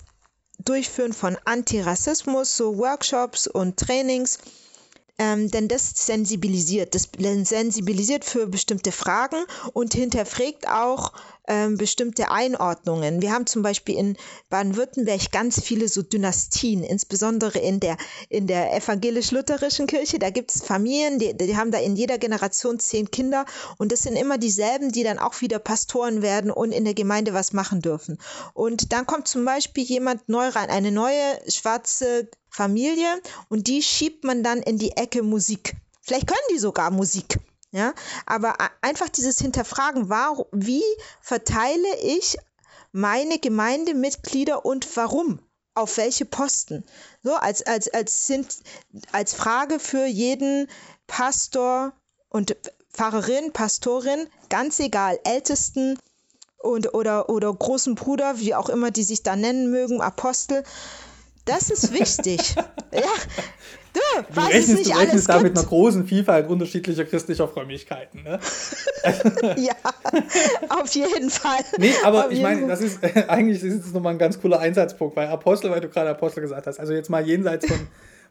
Durchführen von Antirassismus, so Workshops und Trainings ähm, denn das sensibilisiert, das sensibilisiert für bestimmte Fragen und hinterfragt auch ähm, bestimmte Einordnungen. Wir haben zum Beispiel in Baden-Württemberg ganz viele so Dynastien, insbesondere in der, in der evangelisch-lutherischen Kirche. Da gibt es Familien, die, die haben da in jeder Generation zehn Kinder und das sind immer dieselben, die dann auch wieder Pastoren werden und in der Gemeinde was machen dürfen. Und dann kommt zum Beispiel jemand neu rein, eine neue schwarze Familie und die schiebt man dann in die Ecke Musik. Vielleicht können die sogar Musik. Ja, aber einfach dieses Hinterfragen, warum, wie verteile ich meine Gemeindemitglieder und warum? Auf welche Posten? So, als, als, als, als Frage für jeden Pastor und Pfarrerin, Pastorin, ganz egal, Ältesten und, oder, oder großen Bruder, wie auch immer die sich da nennen mögen, Apostel. Das ist wichtig. ja, Du, du rechnest, du rechnest da mit einer großen Vielfalt unterschiedlicher christlicher Frömmigkeiten. Ne? ja, auf jeden Fall. Nee, aber auf ich meine, das ist äh, eigentlich ist das nochmal ein ganz cooler Einsatzpunkt, weil Apostel, weil du gerade Apostel gesagt hast, also jetzt mal jenseits von,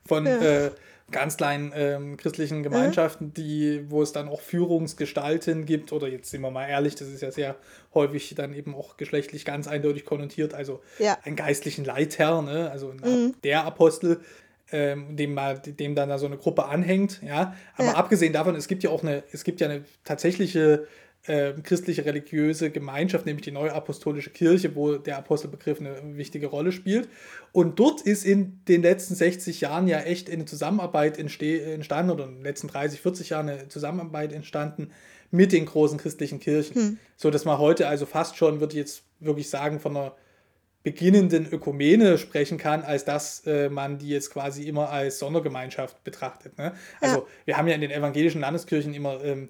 von ja. äh, ganz kleinen ähm, christlichen Gemeinschaften, die, wo es dann auch Führungsgestalten gibt, oder jetzt sind wir mal ehrlich, das ist ja sehr häufig dann eben auch geschlechtlich ganz eindeutig konnotiert, also ja. einen geistlichen Leitherr, ne? also mhm. der Apostel, ähm, dem, mal, dem dann da so eine Gruppe anhängt, ja. Aber ja. abgesehen davon, es gibt ja auch eine, es gibt ja eine tatsächliche äh, christliche religiöse Gemeinschaft, nämlich die Neue Apostolische Kirche, wo der Apostelbegriff eine wichtige Rolle spielt. Und dort ist in den letzten 60 Jahren ja echt eine Zusammenarbeit entstanden oder in den letzten 30, 40 Jahren eine Zusammenarbeit entstanden mit den großen christlichen Kirchen. Hm. So dass man heute also fast schon, würde ich jetzt wirklich sagen, von einer beginnenden Ökumene sprechen kann, als dass äh, man die jetzt quasi immer als Sondergemeinschaft betrachtet. Ne? Also ja. wir haben ja in den evangelischen Landeskirchen immer ähm,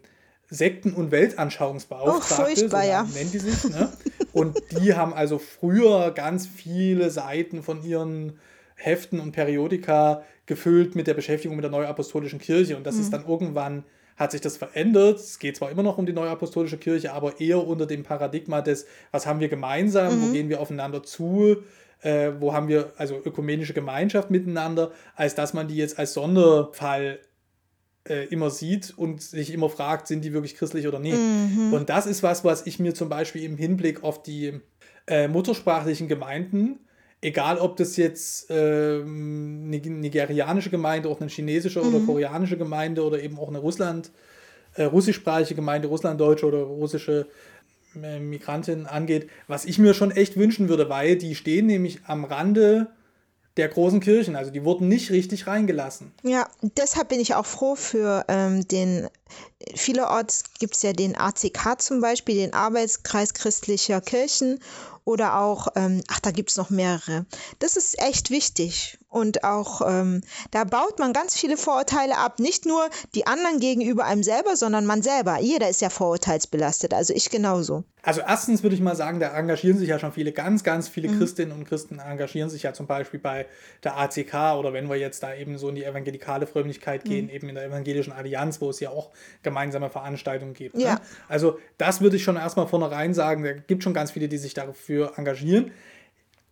Sekten- und Weltanschauungsbeauftragte, oh, so ja. nennen die sich. Ne? Und die haben also früher ganz viele Seiten von ihren Heften und Periodika gefüllt mit der Beschäftigung mit der neuapostolischen Kirche. Und das mhm. ist dann irgendwann, hat sich das verändert. Es geht zwar immer noch um die neuapostolische Kirche, aber eher unter dem Paradigma des, was haben wir gemeinsam, mhm. wo gehen wir aufeinander zu, äh, wo haben wir also ökumenische Gemeinschaft miteinander, als dass man die jetzt als Sonderfall äh, immer sieht und sich immer fragt, sind die wirklich christlich oder nicht. Mhm. Und das ist was, was ich mir zum Beispiel im Hinblick auf die äh, muttersprachlichen Gemeinden, egal ob das jetzt eine nigerianische Gemeinde, auch eine chinesische mhm. oder koreanische Gemeinde oder eben auch eine Russland, äh, russischsprachige Gemeinde, russlanddeutsche oder russische äh, Migrantin angeht, was ich mir schon echt wünschen würde, weil die stehen nämlich am Rande der großen Kirchen. Also die wurden nicht richtig reingelassen. Ja, deshalb bin ich auch froh für ähm, den, vielerorts gibt es ja den ACK zum Beispiel, den Arbeitskreis christlicher Kirchen oder auch, ähm, ach, da gibt es noch mehrere. Das ist echt wichtig. Und auch ähm, da baut man ganz viele Vorurteile ab. Nicht nur die anderen gegenüber einem selber, sondern man selber. Jeder ist ja vorurteilsbelastet. Also ich genauso. Also erstens würde ich mal sagen, da engagieren sich ja schon viele, ganz, ganz viele mhm. Christinnen und Christen engagieren sich ja zum Beispiel bei der ACK oder wenn wir jetzt da eben so in die evangelikale Frömmigkeit gehen, mhm. eben in der evangelischen Allianz, wo es ja auch gemeinsame Veranstaltungen gibt. Ne? Ja. Ne? Also das würde ich schon erstmal vornherein sagen, da gibt schon ganz viele, die sich dafür engagieren.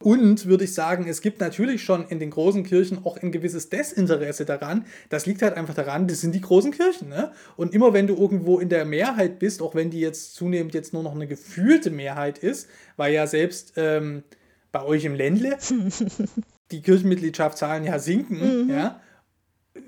Und würde ich sagen, es gibt natürlich schon in den großen Kirchen auch ein gewisses Desinteresse daran. Das liegt halt einfach daran, das sind die großen Kirchen. Ne? Und immer wenn du irgendwo in der Mehrheit bist, auch wenn die jetzt zunehmend jetzt nur noch eine gefühlte Mehrheit ist, weil ja selbst ähm, bei euch im Ländle die Kirchenmitgliedschaftszahlen ja sinken, mhm. ja.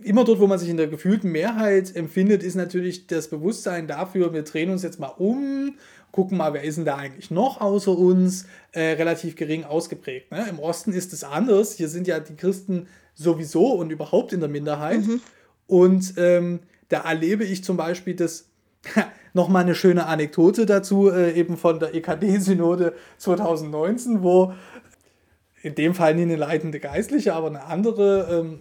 Immer dort, wo man sich in der gefühlten Mehrheit empfindet, ist natürlich das Bewusstsein dafür, wir drehen uns jetzt mal um gucken mal, wer ist denn da eigentlich noch außer uns, äh, relativ gering ausgeprägt. Ne? Im Osten ist es anders. Hier sind ja die Christen sowieso und überhaupt in der Minderheit. Mhm. Und ähm, da erlebe ich zum Beispiel das, nochmal eine schöne Anekdote dazu, äh, eben von der EKD-Synode 2019, wo in dem Fall nie eine leitende Geistliche, aber eine andere ähm,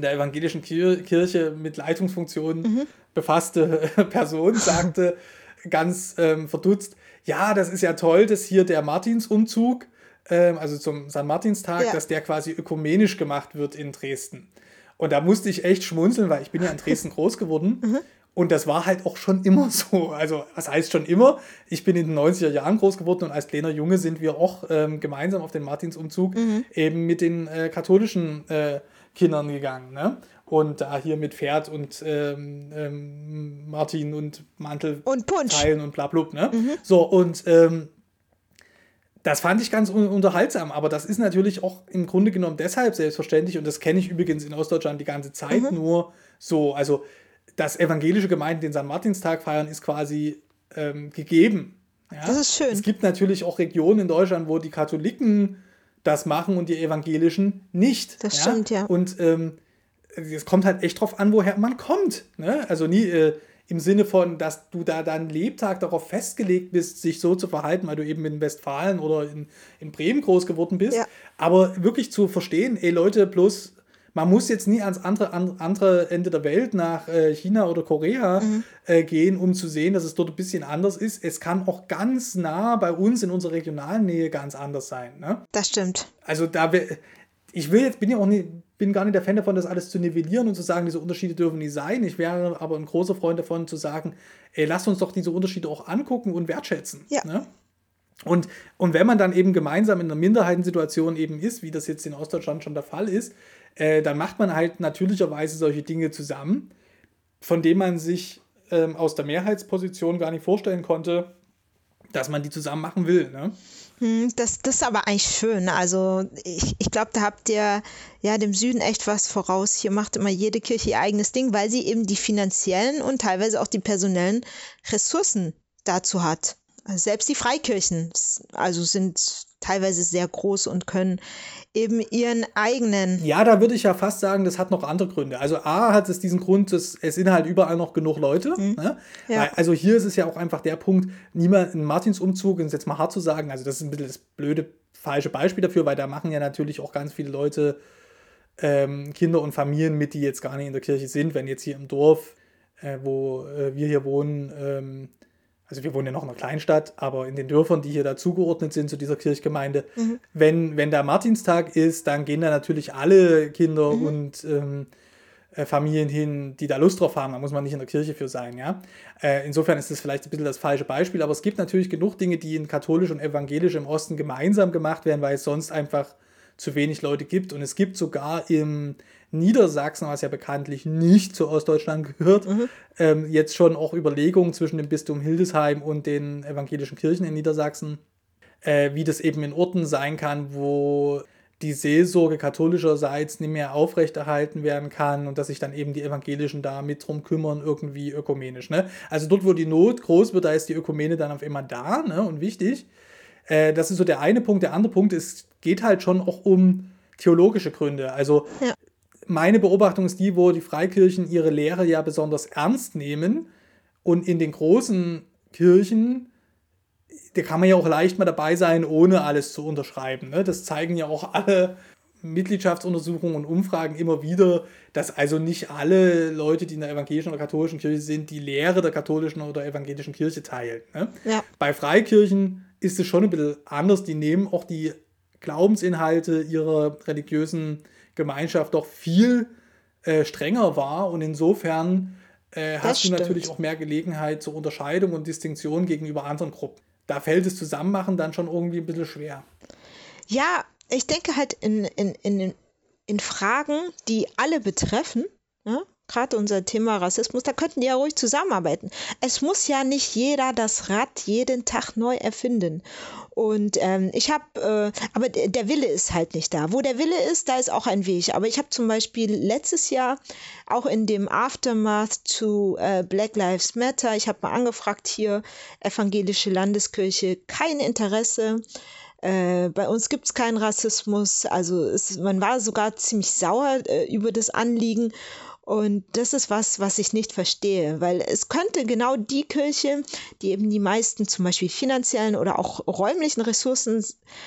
der evangelischen Kirche mit Leitungsfunktionen mhm. befasste Person sagte, ganz ähm, verdutzt, ja, das ist ja toll, dass hier der Martinsumzug, ähm, also zum St. Martinstag, ja. dass der quasi ökumenisch gemacht wird in Dresden. Und da musste ich echt schmunzeln, weil ich bin ja in Dresden groß geworden. Mhm. Und das war halt auch schon immer so. Also, was heißt schon immer? Ich bin in den 90er Jahren groß geworden und als kleiner Junge sind wir auch ähm, gemeinsam auf den Martinsumzug mhm. eben mit den äh, katholischen äh, Kindern gegangen. Ne? und da hier mit Pferd und ähm, ähm, Martin und Mantel und Punsch. teilen und bla, bla, ne? Mhm. So, und ähm, das fand ich ganz un unterhaltsam, aber das ist natürlich auch im Grunde genommen deshalb selbstverständlich und das kenne ich übrigens in Ostdeutschland die ganze Zeit mhm. nur so. Also, dass evangelische Gemeinden den St. Martinstag feiern, ist quasi ähm, gegeben. Ja? Das ist schön. Es gibt natürlich auch Regionen in Deutschland, wo die Katholiken das machen und die Evangelischen nicht. Das ja? stimmt, ja. Und ähm, es kommt halt echt drauf an, woher man kommt. Ne? Also nie äh, im Sinne von, dass du da deinen Lebtag darauf festgelegt bist, sich so zu verhalten, weil du eben in Westfalen oder in, in Bremen groß geworden bist. Ja. Aber wirklich zu verstehen, ey Leute, bloß man muss jetzt nie ans andere, an, andere Ende der Welt nach äh, China oder Korea mhm. äh, gehen, um zu sehen, dass es dort ein bisschen anders ist. Es kann auch ganz nah bei uns in unserer regionalen Nähe ganz anders sein. Ne? Das stimmt. Also da ich will jetzt, bin ja auch nicht, bin gar nicht der Fan davon, das alles zu nivellieren und zu sagen, diese Unterschiede dürfen nicht sein. Ich wäre aber ein großer Freund davon, zu sagen, ey, lasst uns doch diese Unterschiede auch angucken und wertschätzen. Ja. Ne? Und, und wenn man dann eben gemeinsam in einer Minderheitensituation eben ist, wie das jetzt in Ostdeutschland schon der Fall ist, äh, dann macht man halt natürlicherweise solche Dinge zusammen, von denen man sich ähm, aus der Mehrheitsposition gar nicht vorstellen konnte, dass man die zusammen machen will. Ne? Hm, das, das ist aber eigentlich schön. Also ich, ich glaube, da habt ihr ja dem Süden echt was voraus. Hier macht immer jede Kirche ihr eigenes Ding, weil sie eben die finanziellen und teilweise auch die personellen Ressourcen dazu hat. Selbst die Freikirchen, also sind teilweise sehr groß und können eben ihren eigenen. Ja, da würde ich ja fast sagen, das hat noch andere Gründe. Also A hat es diesen Grund, dass es sind halt überall noch genug Leute. Mhm. Ne? Ja. Also hier ist es ja auch einfach der Punkt, niemand ein Martinsumzug, um es jetzt mal hart zu sagen, also das ist ein bisschen das blöde, falsche Beispiel dafür, weil da machen ja natürlich auch ganz viele Leute ähm, Kinder und Familien mit, die jetzt gar nicht in der Kirche sind, wenn jetzt hier im Dorf, äh, wo äh, wir hier wohnen, ähm, also wir wohnen ja noch in einer Kleinstadt, aber in den Dörfern, die hier dazugeordnet sind zu dieser Kirchgemeinde, mhm. wenn, wenn der Martinstag ist, dann gehen da natürlich alle Kinder mhm. und ähm, äh, Familien hin, die da Lust drauf haben. Da muss man nicht in der Kirche für sein, ja. Äh, insofern ist das vielleicht ein bisschen das falsche Beispiel, aber es gibt natürlich genug Dinge, die in katholisch und evangelisch im Osten gemeinsam gemacht werden, weil es sonst einfach zu wenig Leute gibt. Und es gibt sogar im Niedersachsen, was ja bekanntlich nicht zu Ostdeutschland gehört, mhm. ähm, jetzt schon auch Überlegungen zwischen dem Bistum Hildesheim und den evangelischen Kirchen in Niedersachsen, äh, wie das eben in Orten sein kann, wo die Seelsorge katholischerseits nicht mehr aufrechterhalten werden kann und dass sich dann eben die Evangelischen da mit drum kümmern, irgendwie ökumenisch. Ne? Also dort, wo die Not groß wird, da ist die Ökumene dann auf immer da ne? und wichtig. Äh, das ist so der eine Punkt. Der andere Punkt ist, geht halt schon auch um theologische Gründe. Also ja meine Beobachtung ist die, wo die Freikirchen ihre Lehre ja besonders ernst nehmen und in den großen Kirchen, da kann man ja auch leicht mal dabei sein, ohne alles zu unterschreiben. Ne? Das zeigen ja auch alle Mitgliedschaftsuntersuchungen und Umfragen immer wieder, dass also nicht alle Leute, die in der evangelischen oder katholischen Kirche sind, die Lehre der katholischen oder evangelischen Kirche teilen. Ne? Ja. Bei Freikirchen ist es schon ein bisschen anders. Die nehmen auch die Glaubensinhalte ihrer religiösen Gemeinschaft doch viel äh, strenger war und insofern äh, hast stimmt. du natürlich auch mehr Gelegenheit zur Unterscheidung und Distinktion gegenüber anderen Gruppen. Da fällt es Zusammenmachen dann schon irgendwie ein bisschen schwer. Ja, ich denke halt in, in, in, in Fragen, die alle betreffen, ne? Gerade unser Thema Rassismus, da könnten die ja ruhig zusammenarbeiten. Es muss ja nicht jeder das Rad jeden Tag neu erfinden. Und ähm, ich habe, äh, aber der Wille ist halt nicht da. Wo der Wille ist, da ist auch ein Weg. Aber ich habe zum Beispiel letztes Jahr auch in dem Aftermath zu äh, Black Lives Matter, ich habe mal angefragt hier, evangelische Landeskirche, kein Interesse. Äh, bei uns gibt es keinen Rassismus. Also es, man war sogar ziemlich sauer äh, über das Anliegen. Und das ist was, was ich nicht verstehe, weil es könnte genau die Kirche, die eben die meisten zum Beispiel finanziellen oder auch räumlichen Ressourcen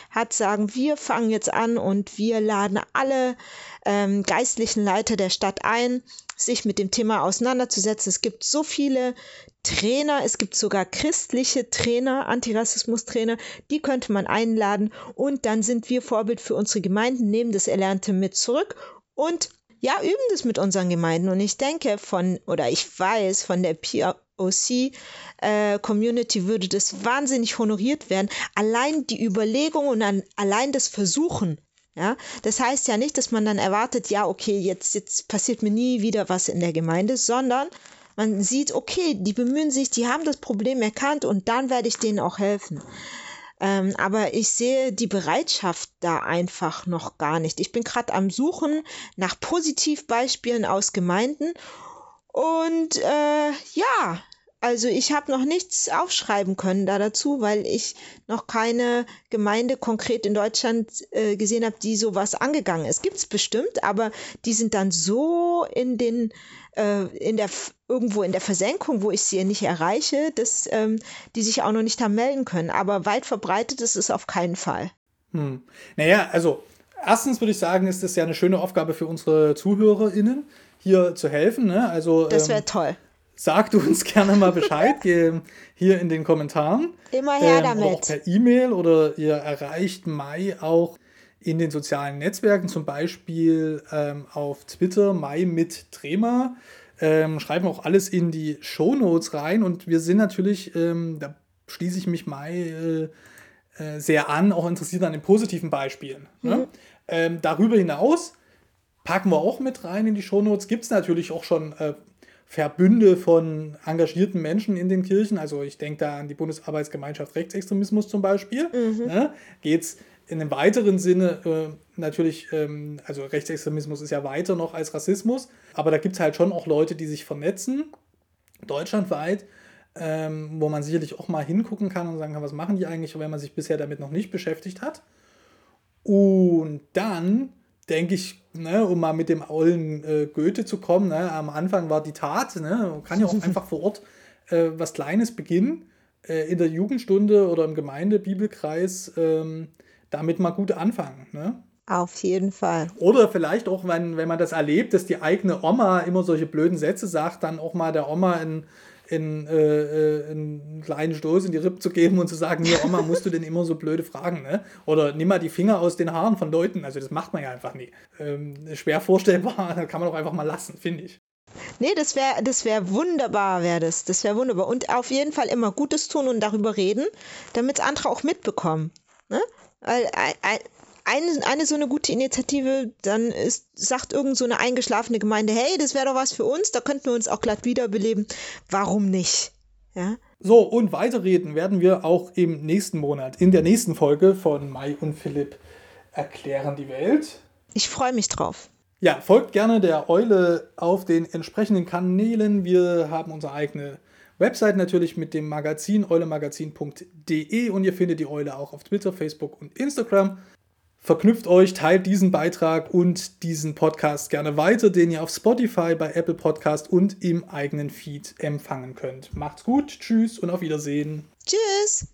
hat, sagen, wir fangen jetzt an und wir laden alle ähm, geistlichen Leiter der Stadt ein, sich mit dem Thema auseinanderzusetzen. Es gibt so viele Trainer, es gibt sogar christliche Trainer, Antirassismus-Trainer, die könnte man einladen und dann sind wir Vorbild für unsere Gemeinden, nehmen das Erlernte mit zurück und ja, üben das mit unseren Gemeinden. Und ich denke von, oder ich weiß, von der POC-Community äh, würde das wahnsinnig honoriert werden. Allein die Überlegung und an, allein das Versuchen. Ja, das heißt ja nicht, dass man dann erwartet, ja, okay, jetzt, jetzt passiert mir nie wieder was in der Gemeinde, sondern man sieht, okay, die bemühen sich, die haben das Problem erkannt und dann werde ich denen auch helfen. Ähm, aber ich sehe die Bereitschaft da einfach noch gar nicht. Ich bin gerade am Suchen nach Positivbeispielen aus Gemeinden und äh, ja, also ich habe noch nichts aufschreiben können da dazu, weil ich noch keine Gemeinde konkret in Deutschland äh, gesehen habe, die sowas angegangen ist. Gibt es bestimmt, aber die sind dann so in den äh, in der irgendwo in der Versenkung, wo ich sie nicht erreiche, dass ähm, die sich auch noch nicht haben melden können. Aber weit verbreitet ist es auf keinen Fall. Hm. Naja, also erstens würde ich sagen, ist es ja eine schöne Aufgabe für unsere ZuhörerInnen, hier zu helfen. Ne? Also, das wäre ähm, toll. Sagt uns gerne mal Bescheid hier in den Kommentaren. Immer her ähm, damit. Oder auch per E-Mail oder ihr erreicht Mai auch in den sozialen Netzwerken, zum Beispiel ähm, auf Twitter, Mai mit Trema. Ähm, schreiben auch alles in die Show Notes rein und wir sind natürlich, ähm, da schließe ich mich Mai äh, äh, sehr an, auch interessiert an den positiven Beispielen. Ne? Mhm. Ne? Darüber hinaus packen wir auch mit rein in die Show Notes. Gibt es natürlich auch schon äh, Verbünde von engagierten Menschen in den Kirchen. Also ich denke da an die Bundesarbeitsgemeinschaft Rechtsextremismus zum Beispiel. Mhm. Ne? Geht es in einem weiteren Sinne äh, natürlich, ähm, also Rechtsextremismus ist ja weiter noch als Rassismus, aber da gibt es halt schon auch Leute, die sich vernetzen, deutschlandweit, ähm, wo man sicherlich auch mal hingucken kann und sagen kann, was machen die eigentlich, wenn man sich bisher damit noch nicht beschäftigt hat. Und dann denke ich, ne, um mal mit dem ollen äh, Goethe zu kommen, ne, am Anfang war die Tat, ne, man kann ja auch einfach vor Ort äh, was Kleines beginnen, äh, in der Jugendstunde oder im Gemeindebibelkreis, ähm, damit mal gut anfangen. Ne? Auf jeden Fall. Oder vielleicht auch, wenn, wenn man das erlebt, dass die eigene Oma immer solche blöden Sätze sagt, dann auch mal der Oma in, in, äh, äh einen kleinen Stoß in die Rippe zu geben und zu sagen, hier Oma, musst du denn immer so blöde Fragen, ne? Oder nimm mal die Finger aus den Haaren von Leuten. Also das macht man ja einfach nie. Ähm, schwer vorstellbar, kann man doch einfach mal lassen, finde ich. Nee, das wäre das wär wunderbar, wäre das. Das wäre wunderbar. Und auf jeden Fall immer Gutes tun und darüber reden, damit andere auch mitbekommen. Ne? Weil eine, eine so eine gute Initiative, dann ist, sagt irgend so eine eingeschlafene Gemeinde, hey, das wäre doch was für uns, da könnten wir uns auch glatt wiederbeleben. Warum nicht? Ja. So, und weiterreden werden wir auch im nächsten Monat, in der nächsten Folge von Mai und Philipp erklären die Welt. Ich freue mich drauf. Ja, folgt gerne der Eule auf den entsprechenden Kanälen. Wir haben unsere eigene Website natürlich mit dem Magazin eulemagazin.de und ihr findet die Eule auch auf Twitter, Facebook und Instagram. Verknüpft euch, teilt diesen Beitrag und diesen Podcast gerne weiter, den ihr auf Spotify, bei Apple Podcast und im eigenen Feed empfangen könnt. Macht's gut, tschüss und auf Wiedersehen. Tschüss.